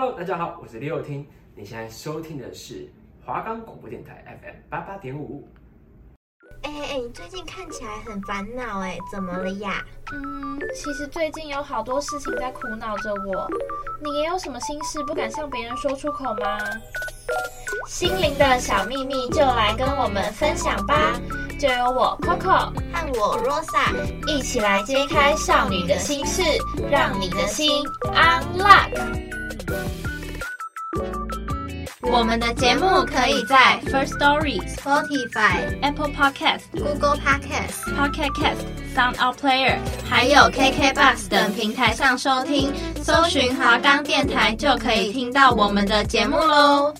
Hello，大家好，我是李友听。你现在收听的是华冈广播电台 FM 八八点五。哎哎哎，你最近看起来很烦恼哎，怎么了呀？嗯，其实最近有好多事情在苦恼着我。你也有什么心事不敢向别人说出口吗？心灵的小秘密就来跟我们分享吧。就由我 Coco 和我 Rosa 一起来揭开少女的心事，让你的心 unlock。我们的节目可以在 First Story、Spotify、Apple Podcast、Google Podcast、Pocket Cast、Sound Out Player，还有 KKBox 等平台上收听，搜寻华冈电台就可以听到我们的节目喽。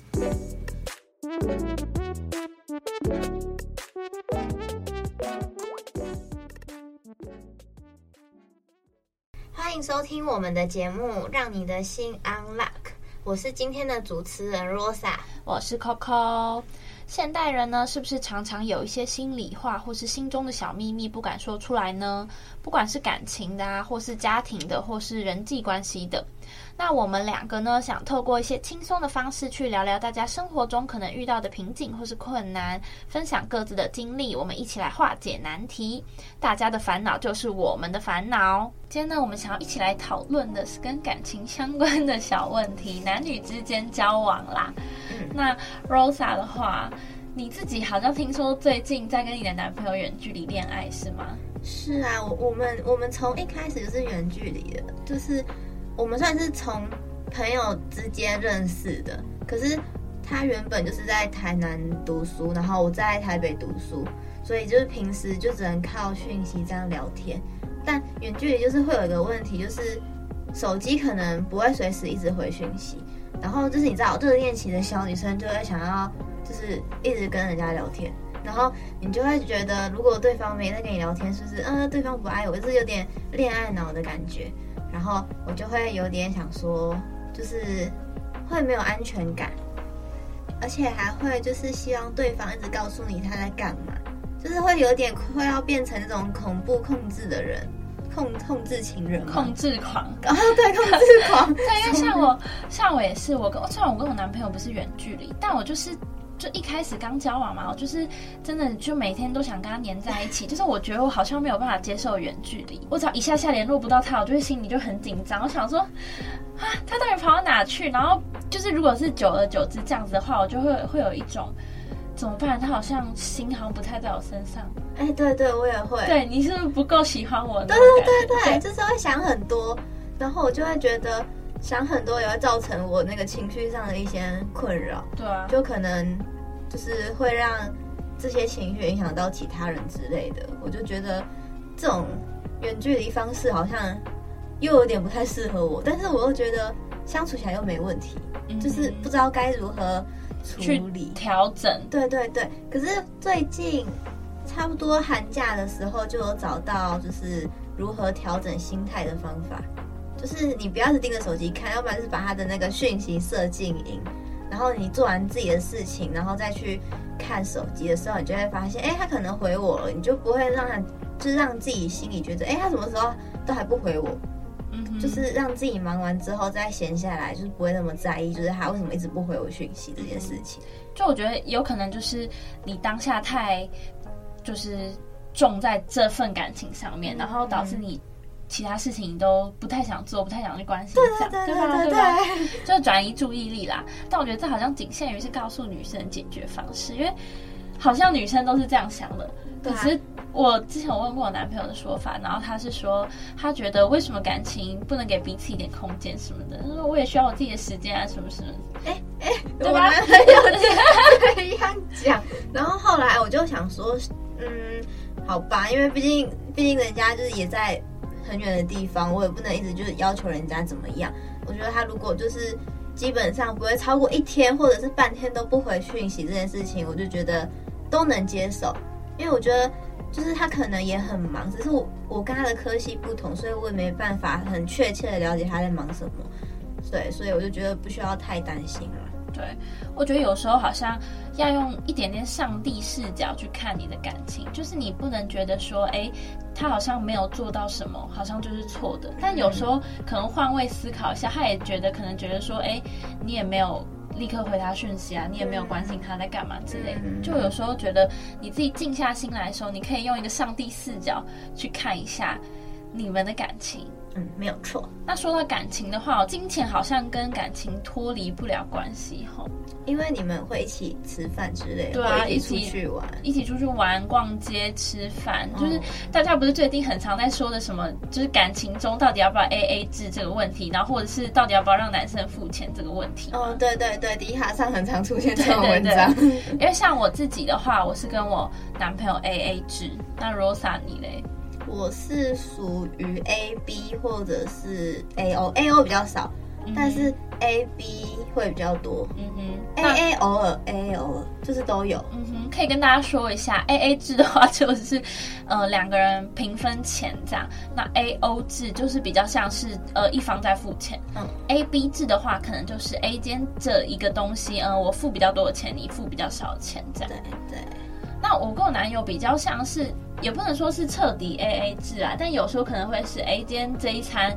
欢迎收听我们的节目，让你的心 unlock。我是今天的主持人 Rosa，我是 Coco。现代人呢，是不是常常有一些心里话，或是心中的小秘密不敢说出来呢？不管是感情的啊，或是家庭的，或是人际关系的。那我们两个呢，想透过一些轻松的方式去聊聊大家生活中可能遇到的瓶颈或是困难，分享各自的经历，我们一起来化解难题。大家的烦恼就是我们的烦恼。今天呢，我们想要一起来讨论的是跟感情相关的小问题，男女之间交往啦。嗯、那 Rosa 的话，你自己好像听说最近在跟你的男朋友远距离恋爱是吗？是啊，我我们我们从一开始就是远距离的，就是。我们算是从朋友之间认识的，可是他原本就是在台南读书，然后我在台北读书，所以就是平时就只能靠讯息这样聊天。但远距离就是会有一个问题，就是手机可能不会随时一直回讯息，然后就是你知道热恋期的小女生就会想要就是一直跟人家聊天，然后你就会觉得如果对方没在跟你聊天，是不是嗯对方不爱我，就是有点恋爱脑的感觉。然后我就会有点想说，就是会没有安全感，而且还会就是希望对方一直告诉你他在干嘛，就是会有点快要变成那种恐怖控制的人，控控制情人，控制狂。啊，对，控制狂。对，因为像我，像我也是，我跟虽然我跟我男朋友不是远距离，但我就是。就一开始刚交往嘛，我就是真的就每天都想跟他黏在一起。就是我觉得我好像没有办法接受远距离，我只要一下下联络不到他，我就会心里就很紧张。我想说，啊，他到底跑到哪去？然后就是如果是久而久之这样子的话，我就会会有一种怎么办？他好像心好像不太在我身上。哎，欸、对对，我也会。对，你是不是不够喜欢我？对对对对，对就是会想很多，然后我就会觉得。想很多也会造成我那个情绪上的一些困扰，对啊，就可能就是会让这些情绪影响到其他人之类的。我就觉得这种远距离方式好像又有点不太适合我，但是我又觉得相处起来又没问题，嗯、就是不知道该如何处理调整。对对对，可是最近差不多寒假的时候就有找到就是如何调整心态的方法。就是你不要是盯着手机看，要不然就是把他的那个讯息设静音，然后你做完自己的事情，然后再去看手机的时候，你就会发现，哎，他可能回我了，你就不会让他，就是让自己心里觉得，哎，他什么时候都还不回我，嗯，就是让自己忙完之后再闲下来，就是不会那么在意，就是他为什么一直不回我讯息这件事情。就我觉得有可能就是你当下太就是重在这份感情上面，然后导致你。其他事情都不太想做，不太想去关心，对对对吧对，吧？就转移注意力啦。但我觉得这好像仅限于是告诉女生解决方式，因为好像女生都是这样想的。可是我之前有问过我男朋友的说法，然后他是说，他觉得为什么感情不能给彼此一点空间什么的？他说我也需要我自己的时间啊，什么什么。哎哎，对吧？我男朋友这样讲，然后后来我就想说，嗯，好吧，因为毕竟毕竟人家就是也在。很远的地方，我也不能一直就是要求人家怎么样。我觉得他如果就是基本上不会超过一天或者是半天都不回讯息这件事情，我就觉得都能接受。因为我觉得就是他可能也很忙，只是我我跟他的科系不同，所以我也没办法很确切的了解他在忙什么。对，所以我就觉得不需要太担心了。对，我觉得有时候好像要用一点点上帝视角去看你的感情，就是你不能觉得说，哎，他好像没有做到什么，好像就是错的。但有时候可能换位思考一下，他也觉得可能觉得说，哎，你也没有立刻回他讯息啊，你也没有关心他在干嘛之类的。就有时候觉得你自己静下心来的时候，你可以用一个上帝视角去看一下你们的感情。嗯，没有错。那说到感情的话，金钱好像跟感情脱离不了关系哈，因为你们会一起吃饭之类的，对啊，一起出去玩，一起出去玩、逛街、吃饭，就是大家不是最近很常在说的什么，就是感情中到底要不要 AA 制这个问题，然后或者是到底要不要让男生付钱这个问题。哦，对对对，迪卡上很常出现这种文章。对对对，因为像我自己的话，我是跟我男朋友 AA 制，那 Rosa 你嘞？我是属于 A B 或者是 A O A O 比较少，嗯、但是 A B 会比较多。嗯哼，A A 偶尔 A A 偶尔就是都有。嗯哼，可以跟大家说一下，A A 制的话就是呃两个人平分钱这样。那 A O 制就是比较像是呃一方在付钱。嗯，A B 制的话可能就是 A 间这一个东西，嗯、呃，我付比较多的钱，你付比较少的钱这样。对对。那我跟我男友比较像是。也不能说是彻底 A A 制啊，但有时候可能会是 A 今天这一餐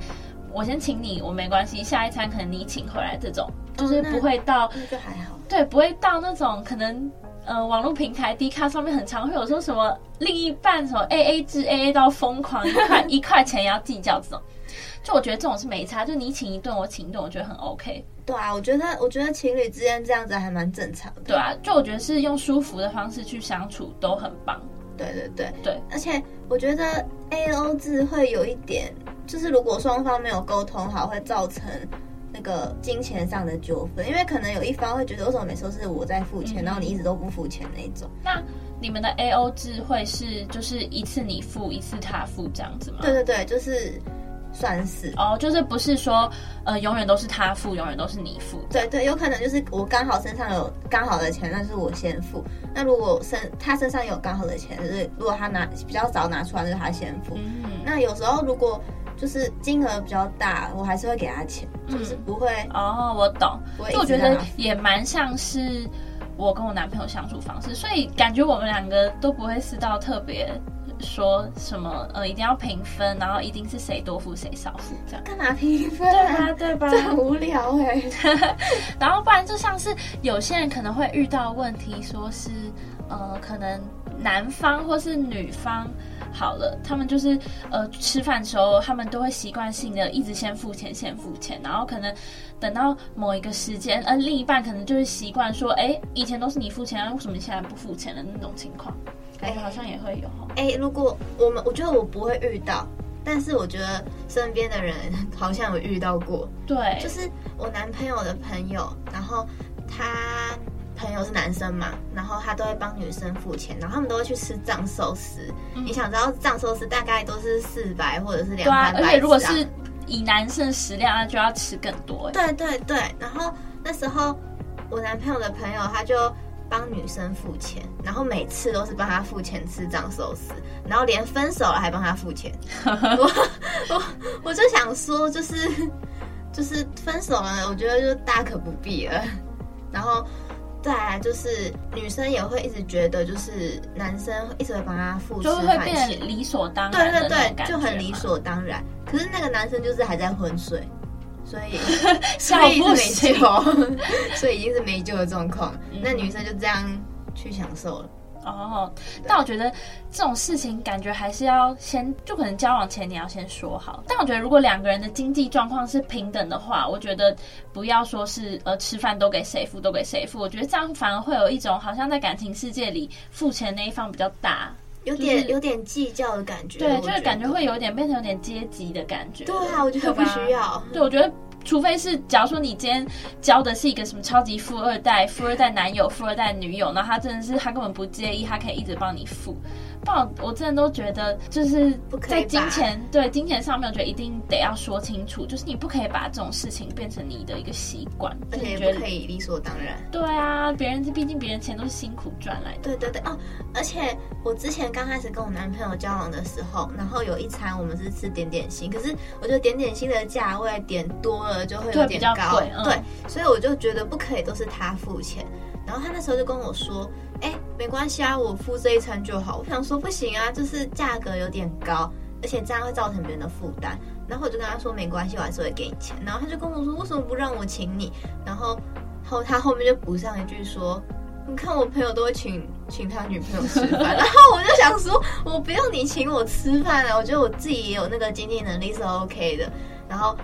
我先请你，我没关系，下一餐可能你请回来，这种就是不会到，那就还好，对，不会到那种可能呃网络平台 D 卡上面很常会有说什么另一半什么 A A 制 A A 到疯狂一块一块钱也要计较这种，就我觉得这种是没差，就你请一顿我请一顿，我觉得很 OK。对啊，我觉得我觉得情侣之间这样子还蛮正常的。对啊，就我觉得是用舒服的方式去相处都很棒。对对对对，而且我觉得 A O 制会有一点，就是如果双方没有沟通好，会造成那个金钱上的纠纷，因为可能有一方会觉得为什么每次都是我在付钱，嗯、然后你一直都不付钱那种。那你们的 A O 制会是就是一次你付一次他付这样子吗？对对对，就是。算是哦，就是不是说呃永远都是他付，永远都是你付。对对，有可能就是我刚好身上有刚好的钱，那是我先付。那如果身他身上有刚好的钱，就是如果他拿比较早拿出来，就是他先付。嗯。那有时候如果就是金额比较大，我还是会给他钱，嗯、就是不会。哦，我懂。就我觉得也蛮像是我跟我男朋友相处方式，所以感觉我们两个都不会是到特别。说什么呃，一定要平分，然后一定是谁多付谁少付这样？干嘛平分？对啊，对吧？这很无聊哎。然后不然就像是有些人可能会遇到问题，说是呃，可能男方或是女方好了，他们就是呃吃饭的时候，他们都会习惯性的一直先付钱，先付钱，然后可能等到某一个时间，呃，另一半可能就是习惯说，哎，以前都是你付钱，为什么你现在不付钱的那种情况。哎，好像也会有哎、欸，如果我们，我觉得我不会遇到，但是我觉得身边的人好像有遇到过。对，就是我男朋友的朋友，然后他朋友是男生嘛，然后他都会帮女生付钱，然后他们都会去吃藏寿司。嗯、你想知道藏寿司大概都是四百或者是两百、啊，而且如果是以男生食量，那就要吃更多。对对对，然后那时候我男朋友的朋友他就。帮女生付钱，然后每次都是帮她付钱吃藏寿司，然后连分手了还帮她付钱。我我我就想说，就是就是分手了，我觉得就大可不必了。然后再来就是女生也会一直觉得，就是男生一直会帮她付，就会变得理所当然。对对对，就很理所当然。可是那个男生就是还在昏睡。所以，所以是没救，所以已经是没救的状况。嗯、那女生就这样去享受了。哦，但我觉得这种事情感觉还是要先，就可能交往前你要先说好。但我觉得如果两个人的经济状况是平等的话，我觉得不要说是呃吃饭都给谁付都给谁付，我觉得这样反而会有一种好像在感情世界里付钱那一方比较大。有点有点计较的感觉，对，就是感觉会有点变成有点阶级的感觉。对啊，我觉得不需要。对，我觉得除非是，假如说你今天交的是一个什么超级富二代、富二代男友、富二代女友，那他真的是他根本不介意，他可以一直帮你付，不然我真的都觉得就是在金钱对金钱上面，我觉得一定得要说清楚，就是你不可以把这种事情变成你的一个习惯，而且也不可以理所当然。对啊，别人毕竟别人钱都是辛苦赚来的。对对对哦，而且我之前刚开始跟我男朋友交往的时候，然后有一餐我们是吃点点心，可是我觉得点点心的价位点多了就会有点高，对，嗯、对，所以我就觉得不可以都是他付钱。然后他那时候就跟我说：“哎，没关系啊，我付这一餐就好。”我想说不行啊，就是价格有点高，而且这样会造成别人的负担。然后我就跟他说：“没关系，我还是会给你钱。”然后他就跟我说：“为什么不让我请你？”然后后他后面就补上一句说：“你看我朋友都会请请他女朋友吃饭。” 然后我就想说：“我不用你请我吃饭啊，我觉得我自己也有那个经济能力是 OK 的。”然后。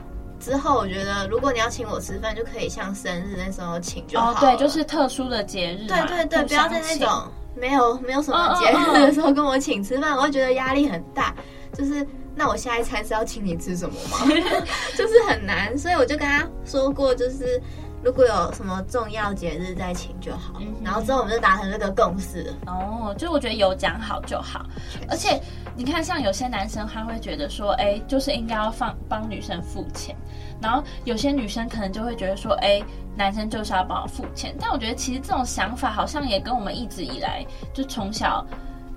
之后我觉得，如果你要请我吃饭，就可以像生日那时候请就好。哦，对，就是特殊的节日。对对对，不要在那种没有没有什么节日的时候跟我请吃饭，我会觉得压力很大。就是那我下一餐是要请你吃什么吗？就是很难，所以我就跟他说过，就是如果有什么重要节日再请就好。嗯、然后之后我们就达成这个共识。哦，就我觉得有讲好就好，而且。你看，像有些男生他会觉得说，哎，就是应该要放帮女生付钱，然后有些女生可能就会觉得说，哎，男生就是要帮我付钱。但我觉得其实这种想法好像也跟我们一直以来就从小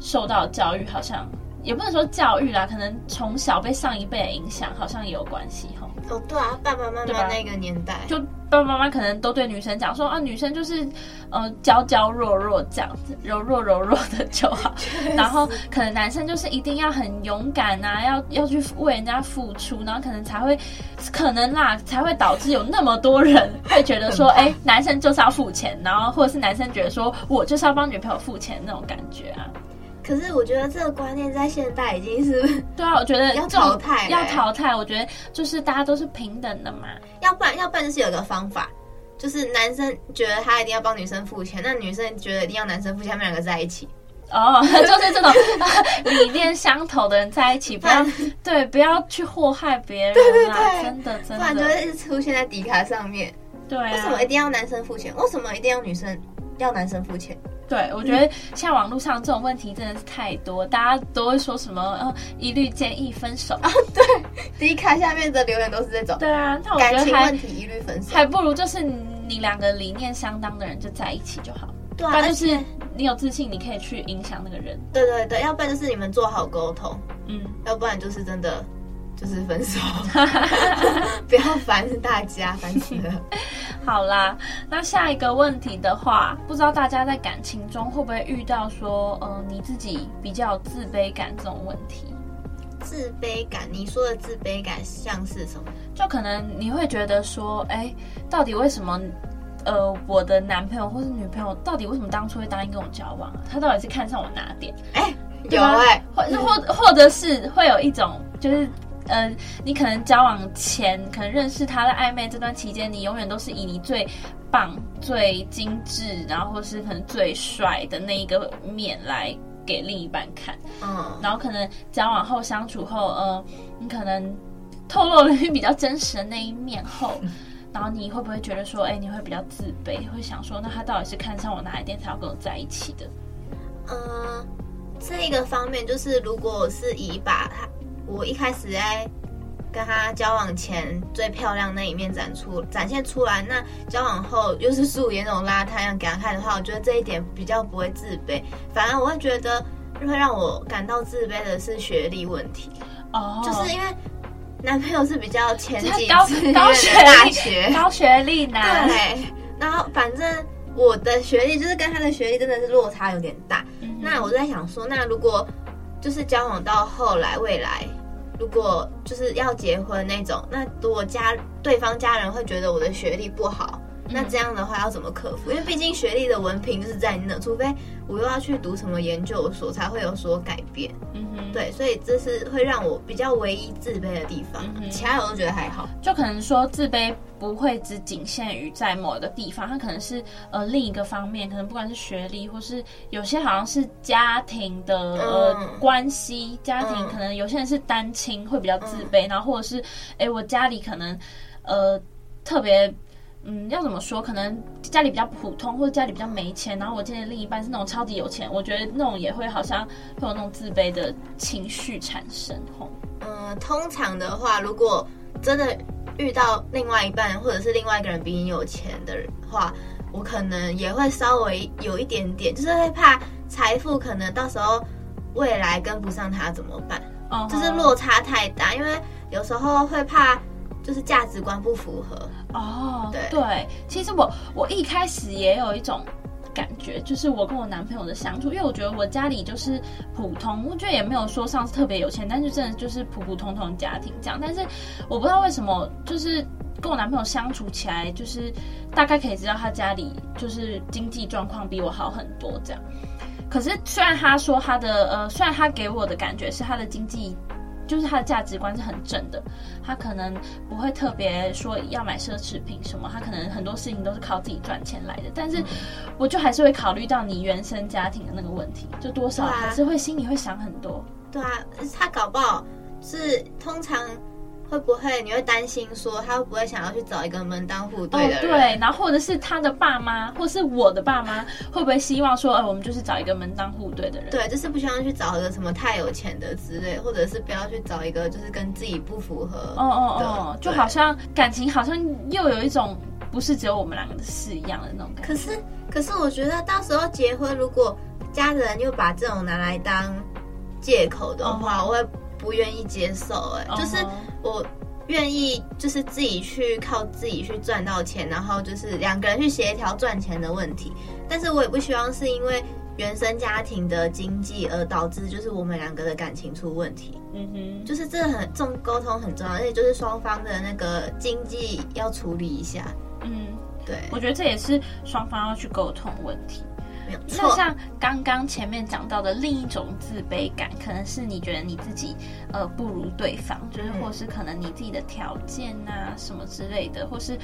受到教育，好像也不能说教育啦，可能从小被上一辈的影响，好像也有关系哈。哦，对啊，爸爸妈妈那个年代，就爸爸妈妈可能都对女生讲说啊，女生就是呃娇娇弱弱这样子，柔弱柔弱的就好。然后可能男生就是一定要很勇敢啊，要要去为人家付出，然后可能才会可能啦，才会导致有那么多人会觉得说，哎、欸，男生就是要付钱，然后或者是男生觉得说我就是要帮女朋友付钱那种感觉啊。可是我觉得这个观念在现代已经是 对啊，我觉得要淘汰，要淘汰。我觉得就是大家都是平等的嘛，要不然要不然就是有个方法，就是男生觉得他一定要帮女生付钱，那女生觉得一定要男生付钱，他们两个在一起。哦，就是这种 理念相投的人在一起，不要对，不要去祸害别人啊，对对对，真的真的，不然就会出现在底卡上面。对啊，为什么一定要男生付钱？为什么一定要女生要男生付钱？对，我觉得像网络上这种问题真的是太多，嗯、大家都会说什么，呃，一律建议分手啊。对，迪卡下面的留言都是这种。对啊，那我觉得还问题一律分手，还不如就是你两个理念相当的人就在一起就好。对啊，那就是你有自信，你可以去影响那个人。对对对，要不然就是你们做好沟通，嗯，要不然就是真的。就是分手，不要烦大家，烦死了。好啦，那下一个问题的话，不知道大家在感情中会不会遇到说，呃，你自己比较有自卑感这种问题？自卑感，你说的自卑感像是什么？就可能你会觉得说，哎、欸，到底为什么，呃，我的男朋友或是女朋友，到底为什么当初会答应跟我交往啊？他到底是看上我哪点？哎、欸，有哎、欸，或或或者是会有一种就是。呃，你可能交往前，可能认识他的暧昧这段期间，你永远都是以你最棒、最精致，然后或是可能最帅的那一个面来给另一半看。嗯，然后可能交往后相处后，呃，你可能透露了你比较真实的那一面后，然后你会不会觉得说，哎，你会比较自卑，会想说，那他到底是看上我哪一点才要跟我在一起的？嗯，这一个方面就是，如果是以把他。我一开始在跟他交往前最漂亮那一面展出展现出来，那交往后又是素颜那种邋遢样给他看的话，我觉得这一点比较不会自卑，反而我会觉得会让我感到自卑的是学历问题。哦，就是因为男朋友是比较前几高高学大学高学历男，对，然后反正我的学历就是跟他的学历真的是落差有点大。嗯、那我在想说，那如果就是交往到后来未来。如果就是要结婚那种，那如果家对方家人会觉得我的学历不好，那这样的话要怎么克服？因为毕竟学历的文凭就是在那，除非我又要去读什么研究所，才会有所改变。嗯哼，对，所以这是会让我比较唯一自卑的地方，嗯其他我都觉得还好。就可能说自卑。不会只仅限于在某一个地方，它可能是呃另一个方面，可能不管是学历，或是有些好像是家庭的呃关系，家庭可能有些人是单亲会比较自卑，然后或者是哎我家里可能呃特别嗯，要怎么说？可能家里比较普通，或者家里比较没钱，然后我今天的另一半是那种超级有钱，我觉得那种也会好像会有那种自卑的情绪产生。吼，嗯，通常的话，如果真的遇到另外一半，或者是另外一个人比你有钱的话，我可能也会稍微有一点点，就是会怕财富可能到时候未来跟不上他怎么办？哦，就是落差太大，因为有时候会怕。就是价值观不符合哦，对对，其实我我一开始也有一种感觉，就是我跟我男朋友的相处，因为我觉得我家里就是普通，我觉得也没有说上是特别有钱，但是真的就是普普通通的家庭这样。但是我不知道为什么，就是跟我男朋友相处起来，就是大概可以知道他家里就是经济状况比我好很多这样。可是虽然他说他的呃，虽然他给我的感觉是他的经济。就是他的价值观是很正的，他可能不会特别说要买奢侈品什么，他可能很多事情都是靠自己赚钱来的。但是，我就还是会考虑到你原生家庭的那个问题，就多少还是会心里会想很多。对啊，他搞不好是通常。会不会你会担心说他会不会想要去找一个门当户对的人？哦，对，然后或者是他的爸妈，或是我的爸妈，会不会希望说，呃，我们就是找一个门当户对的人？对，就是不希望去找一个什么太有钱的之类，或者是不要去找一个就是跟自己不符合。哦哦哦，就好像感情好像又有一种不是只有我们两个的事一样的那种感觉。可是，可是我觉得到时候结婚，如果家人又把这种拿来当借口的话，哦，我会。不愿意接受，哎，就是我愿意，就是自己去靠自己去赚到钱，然后就是两个人去协调赚钱的问题。但是我也不希望是因为原生家庭的经济而导致就是我们两个的感情出问题。嗯哼，就是这很重，沟通很重要，而且就是双方的那个经济要处理一下。嗯，对，我觉得这也是双方要去沟通问题。那像刚刚前面讲到的另一种自卑感，可能是你觉得你自己呃不如对方，就是或是可能你自己的条件啊什么之类的，或是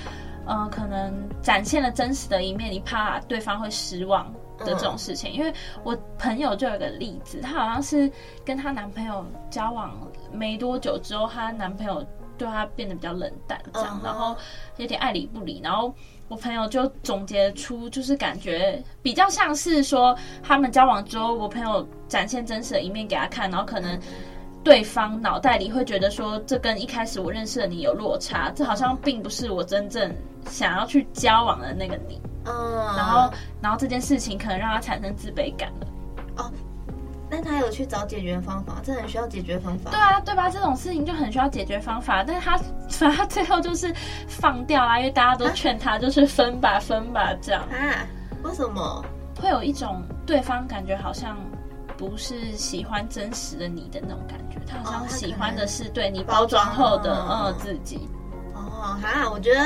呃可能展现了真实的一面，你怕对方会失望的这种事情。因为我朋友就有个例子，她好像是跟她男朋友交往没多久之后，她男朋友对她变得比较冷淡，这样，然后有点爱理不理，然后。我朋友就总结出，就是感觉比较像是说，他们交往之后，我朋友展现真实的一面给他看，然后可能对方脑袋里会觉得说，这跟一开始我认识的你有落差，这好像并不是我真正想要去交往的那个你。嗯，然后，然后这件事情可能让他产生自卑感了。哦。但他有去找解决方法，这很需要解决方法。对啊，对吧？这种事情就很需要解决方法。但是他，反正他最后就是放掉啦，因为大家都劝他，就是分吧，分吧，这样啊？为什么会有一种对方感觉好像不是喜欢真实的你的那种感觉？他好像喜欢的是对你包装后的嗯自己。哦，哈，我觉得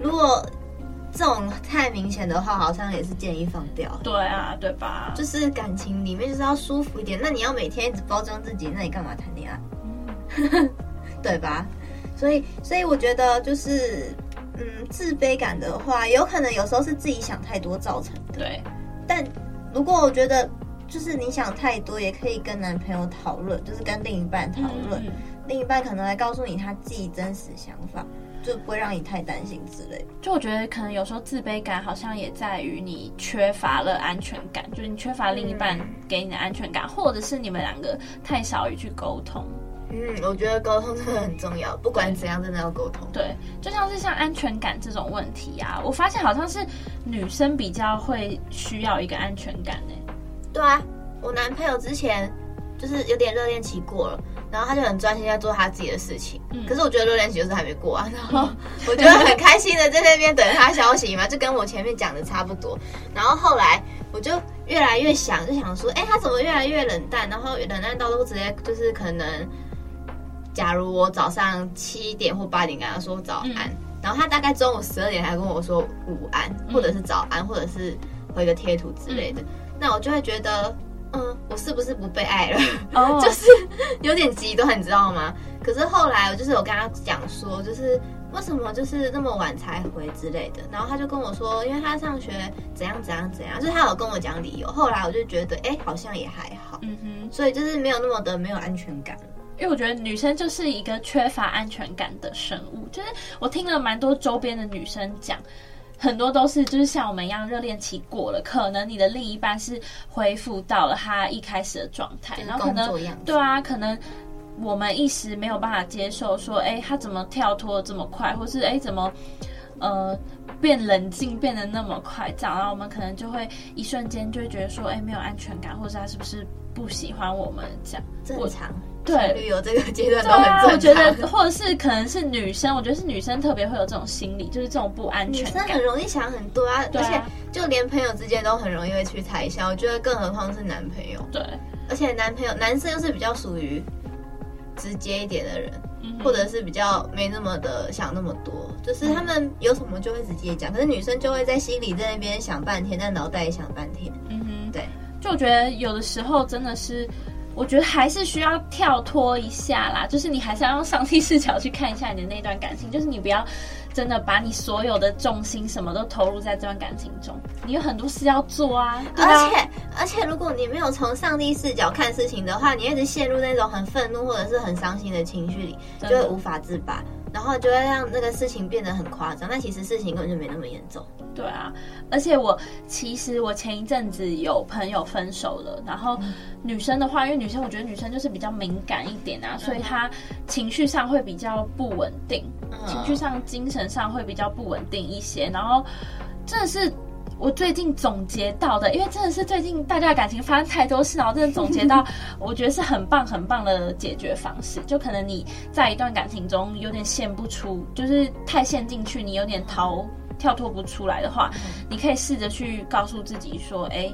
如果。这种太明显的话，好像也是建议放掉。对啊，对吧？就是感情里面就是要舒服一点。那你要每天一直包装自己，那你干嘛谈恋爱？嗯，对吧？所以，所以我觉得就是，嗯，自卑感的话，有可能有时候是自己想太多造成的。对。但如果我觉得，就是你想太多，也可以跟男朋友讨论，就是跟另一半讨论，嗯，另一半可能来告诉你他自己真实想法。就不会让你太担心之类。就我觉得可能有时候自卑感好像也在于你缺乏了安全感，就是你缺乏另一半给你的安全感，嗯、或者是你们两个太少于去沟通。嗯，我觉得沟通真的很重要，不管怎样，真的要沟通。对，就像是像安全感这种问题啊，我发现好像是女生比较会需要一个安全感呢。对啊，我男朋友之前就是有点热恋期过了。然后他就很专心在做他自己的事情，嗯、可是我觉得热恋期就是还没过啊。然后我觉得很开心的在那边等他消息嘛，就跟我前面讲的差不多。然后后来我就越来越想，就想说，哎，他怎么越来越冷淡？然后冷淡到都直接就是可能，假如我早上七点或八点跟他说早安，嗯、然后他大概中午十二点才跟我说午安，或者是早安，或者是回个贴图之类的，嗯、那我就会觉得。嗯，我是不是不被爱了？Oh. 就是有点极端，你知道吗？可是后来我就是有跟他讲说，就是为什么就是那么晚才回之类的。然后他就跟我说，因为他上学怎样怎样怎样，就是他有跟我讲理由。后来我就觉得，哎、欸，好像也还好。嗯哼，所以就是没有那么的没有安全感。因为我觉得女生就是一个缺乏安全感的生物。就是我听了蛮多周边的女生讲，很多都是就是像我们一样热恋期过了，可能你的另一半是恢复到了他一开始的状态，然后可能对啊，可能我们一时没有办法接受，说哎，他怎么跳脱的这么快，或是哎怎么呃。变冷静变得那么快，这样，然后我们可能就会一瞬间就会觉得说，哎，没有安全感，或者他是不是不喜欢我们？这样正常，对，旅游这个阶段都很重要。啊、我觉得，或者是可能是女生，我觉得是女生特别会有这种心理，就是这种不安全感。女生很容易想很多啊，而且就连朋友之间都很容易会去猜想。我觉得更何况是男朋友。对，而且男朋友男生又是比较属于直接一点的人。或者是比较没那么的想那么多，就是他们有什么就会直接讲，可是女生就会在心里在那边想半天，在脑袋里想半天。嗯哼，对，就我觉得有的时候真的是，我觉得还是需要跳脱一下啦，就是你还是要用上帝视角去看一下你的那段感情，就是你不要。真的把你所有的重心什么都投入在这段感情中，你有很多事要做啊。啊。而且而且，如果你没有从上帝视角看事情的话，你一直陷入那种很愤怒或者是很伤心的情绪里，就会无法自拔。然后就会让那个事情变得很夸张，但其实事情根本就没那么严重。对啊，而且我其实我前一阵子有朋友分手了，然后女生的话，因为女生我觉得女生就是比较敏感一点啊，所以她情绪上会比较不稳定，情绪上、精神上会比较不稳定一些，然后真的是。我最近总结到的，因为真的是最近大家的感情发生太多事，然后真的总结到，我觉得是很棒很棒的解决方式。就可能你在一段感情中有点陷不出，就是太陷进去，你有点逃跳脱不出来的话，你可以试着去告诉自己说，哎，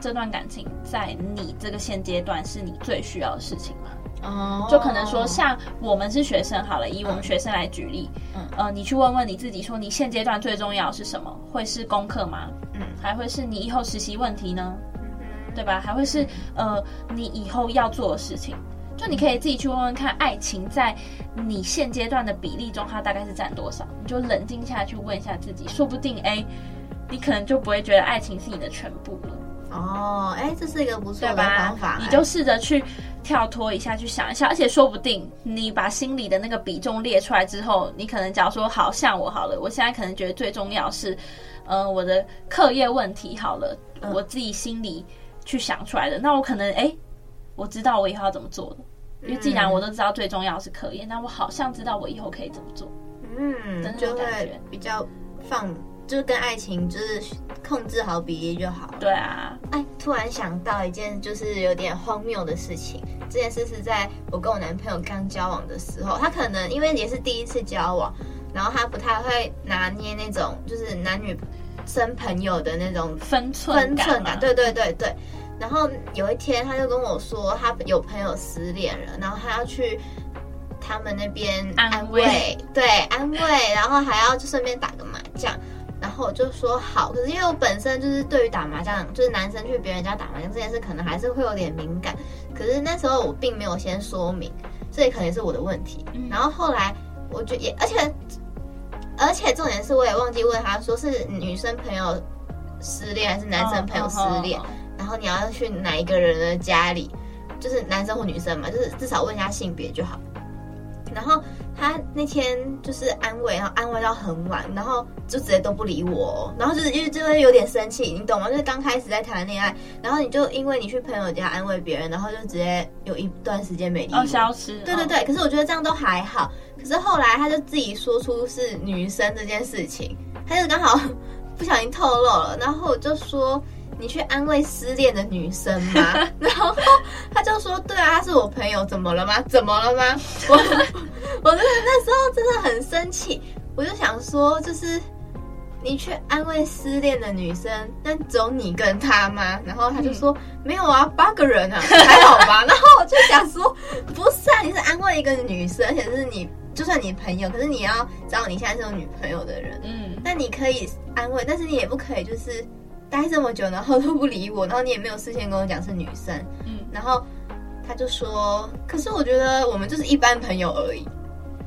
这段感情在你这个现阶段是你最需要的事情吗？哦，就可能说，像我们是学生好了，以我们学生来举例，嗯，呃，你去问问你自己，说你现阶段最重要是什么？会是功课吗？嗯，还会是你以后实习问题呢？嗯，对吧？还会是呃，你以后要做的事情？就你可以自己去问问看，爱情在你现阶段的比例中，它大概是占多少？你就冷静下来去问一下自己，说不定哎，你可能就不会觉得爱情是你的全部了。哦，哎，这是一个不错的方法，你就试着去。跳脱一下去想一下，而且说不定你把心里的那个比重列出来之后，你可能假如说，好像我好了，我现在可能觉得最重要是，呃，我的课业问题好了，我自己心里去想出来的，那我可能哎，我知道我以后要怎么做了，因为既然我都知道最重要是课业，那我好像知道我以后可以怎么做，嗯，就会比较放。就是跟爱情，就是控制好比例就好。对啊，哎，突然想到一件就是有点荒谬的事情。这件事是在我跟我男朋友刚交往的时候，他可能因为也是第一次交往，然后他不太会拿捏那种就是男女生朋友的那种分寸分寸感。对对对对。然后有一天他就跟我说，他有朋友失恋了，然后他要去他们那边安慰，安慰对，安慰，然后还要就顺便打个麻将。然后我就说好，可是因为我本身就是对于打麻将，就是男生去别人家打麻将这件事，可能还是会有点敏感。可是那时候我并没有先说明，这也可能是我的问题。然后后来我就也，而且而且重点是，我也忘记问他说是女生朋友失恋还是男生朋友失恋，然后你要去哪一个人的家里，就是男生或女生嘛，就是至少问一下性别就好。然后。他那天就是安慰，然后安慰到很晚，然后就直接都不理我，然后就是因为就会有点生气，你懂吗？就是刚开始在谈恋爱，然后你就因为你去朋友家安慰别人，然后就直接有一段时间没理我，哦，消失。对对对，可是我觉得这样都还好。可是后来他就自己说出是女生这件事情，他就刚好不小心透露了，然后我就说。你去安慰失恋的女生吗？然后他就说：“对啊，她是我朋友，怎么了吗？怎么了吗？” 我我真的那时候真的很生气，我就想说，就是你去安慰失恋的女生，但只有你跟他吗？然后他就说：“嗯、没有啊，八个人啊，还好吧。”然后我就想说：“不是啊，你是安慰一个女生，而且是你，就算你朋友，可是你要找你现在是有女朋友的人，嗯，那你可以安慰，但是你也不可以就是。”待这么久，然后都不理我，然后你也没有事先跟我讲是女生，嗯，然后他就说，可是我觉得我们就是一般朋友而已，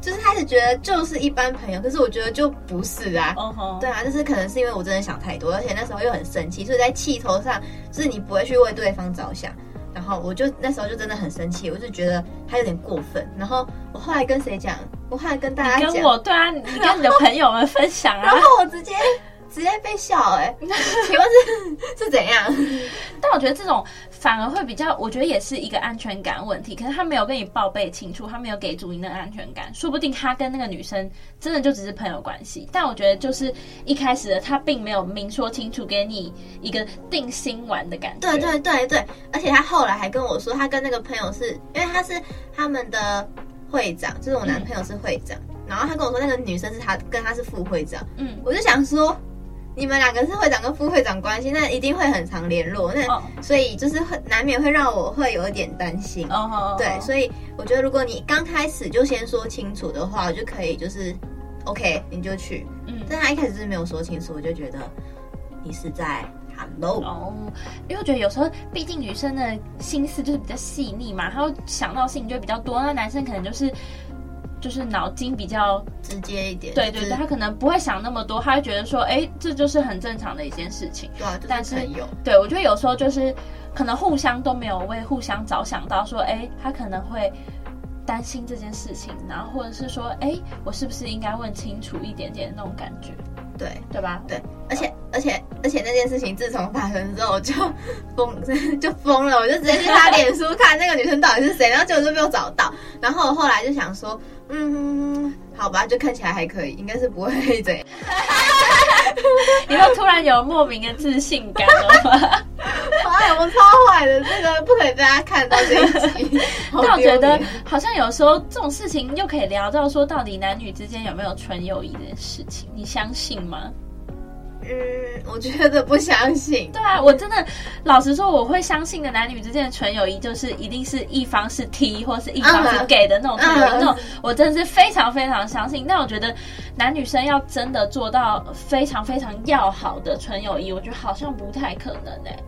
就是他是觉得就是一般朋友，可是我觉得就不是啊，哦吼，对啊，就是可能是因为我真的想太多，而且那时候又很生气，所以在气头上，就是你不会去为对方着想，然后我就那时候就真的很生气，我就觉得他有点过分。然后我后来跟谁讲？我后来跟大家讲。跟我对啊，你跟你的朋友们分享啊。然后我直接。直接被笑哎、欸，请问是是怎样？但我觉得这种反而会比较，我觉得也是一个安全感问题。可是他没有跟你报备清楚，他没有给足你那个安全感，说不定他跟那个女生真的就只是朋友关系。但我觉得就是一开始的他并没有明说清楚，给你一个定心丸的感觉。对对对对，而且他后来还跟我说，他跟那个朋友是因为他是他们的会长，就是我男朋友是会长，嗯、然后他跟我说那个女生是他跟他是副会长，嗯，我就想说。你们两个是会长跟副会长关系，那一定会很常联络，那、oh. 所以就是会难免会让我会有一点担心。哦、oh, oh, oh, oh. 对，所以我觉得如果你刚开始就先说清楚的话，我就可以就是，OK，你就去。嗯，但他一开始是没有说清楚，我就觉得你是在 Hello。哦，因为我觉得有时候，毕竟女生的心思就是比较细腻嘛，她会想到事情就会比较多，那男生可能就是。就是脑筋比较直接一点，对对对，他可能不会想那么多，他会觉得说，哎，这就是很正常的一件事情。对啊，但是有，对我觉得有时候就是可能互相都没有为互相着想到，说，哎，他可能会担心这件事情，然后或者是说，哎，我是不是应该问清楚一点点那种感觉？对对吧？对，而且而且而且那件事情自从发生之后，我就疯 就疯了，我就直接去他脸书看那个女生到底是谁，然后结果就没有找到，然后我后来就想说。嗯，好吧，就看起来还可以，应该是不会这样。你会突然有莫名的自信感了吗？哎，我超坏的，这个不可以被大家看到这一集。但我觉得好像有时候这种事情又可以聊到说，到底男女之间有没有纯友谊这件事情，你相信吗？嗯，我觉得不相信。对啊，我真的老实说，我会相信的男女之间的纯友谊，就是一定是一方是 T 或是一方是 gay 的那种纯友谊，那种我真的是非常非常相信。那我觉得男女生要真的做到非常非常要好的纯友谊，我觉得好像不太可能哎、欸。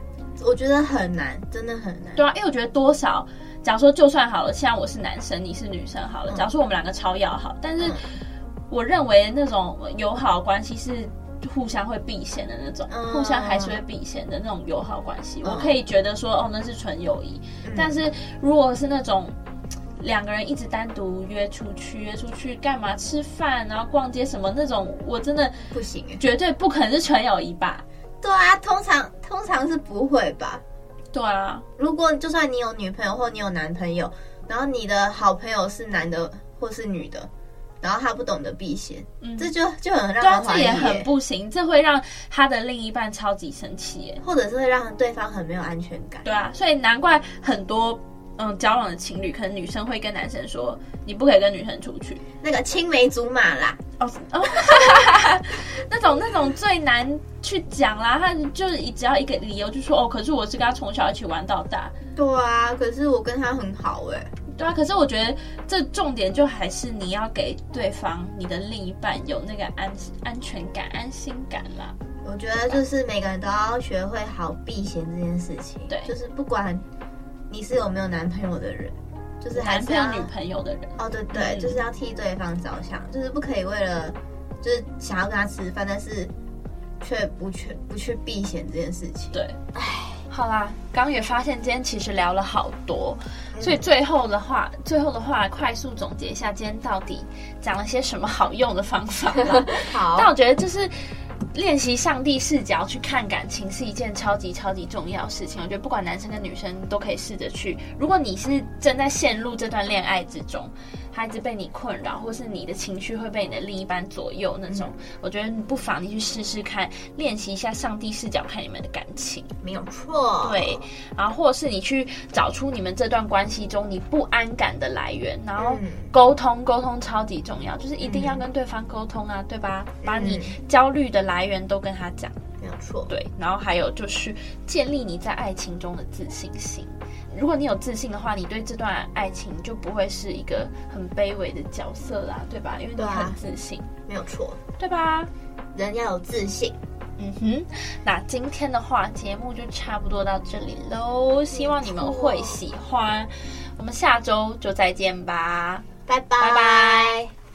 我觉得很难，真的很难。对啊，因为我觉得多少，假如说就算好了，现在我是男生，你是女生好了，假如说我们两个超要好，但是我认为那种友好关系是。互相会避嫌的那种，嗯、互相还是会避嫌的那种友好关系，嗯、我可以觉得说，哦，那是纯友谊。嗯、但是如果是那种两个人一直单独约出去，约出去干嘛吃饭，然后逛街什么那种，我真的不行，绝对不可能是纯友谊吧？对啊，通常通常是不会吧？对啊，如果就算你有女朋友或你有男朋友，然后你的好朋友是男的或是女的。然后他不懂得避嫌，嗯，这就就很让他怀疑，这也很不行，这会让他的另一半超级生气耶，或者是会让对方很没有安全感。对啊，所以难怪很多嗯交往的情侣，可能女生会跟男生说，你不可以跟女生出去，那个青梅竹马啦，哦哦，那种那种最难去讲啦，他就是只要一个理由就说哦，可是我是跟他从小一起玩到大，对啊，可是我跟他很好哎。对啊，可是我觉得这重点就还是你要给对方你的另一半有那个安安全感、安心感啦。我觉得就是每个人都要学会好避嫌这件事情。对，就是不管你是有没有男朋友的人，就是还是要男朋友女朋友的人。哦，对对，嗯、就是要替对方着想，就是不可以为了就是想要跟他吃饭，但是却不去不去避嫌这件事情。对，唉。好啦，刚也发现今天其实聊了好多，所以最后的话，最后的话，快速总结一下今天到底讲了些什么好用的方法吧。好，但我觉得就是练习上帝视角去看感情是一件超级超级重要的事情。我觉得不管男生跟女生都可以试着去。如果你是正在陷入这段恋爱之中。他一直被你困扰，或是你的情绪会被你的另一半左右那种，嗯、我觉得你不妨你去试试看，练习一下上帝视角看你们的感情，没有错。对，然后或者是你去找出你们这段关系中你不安感的来源，然后沟通，沟通超级重要，就是一定要跟对方沟通啊，嗯、对吧？把你焦虑的来源都跟他讲，没有错。对，然后还有就是建立你在爱情中的自信心。如果你有自信的话，你对这段爱情就不会是一个很卑微的角色啦，对吧？因为你很自信，啊、没有错，对吧？人要有自信。嗯哼，那今天的话，节目就差不多到这里喽。希望你们会喜欢，我们下周就再见吧，拜拜拜拜。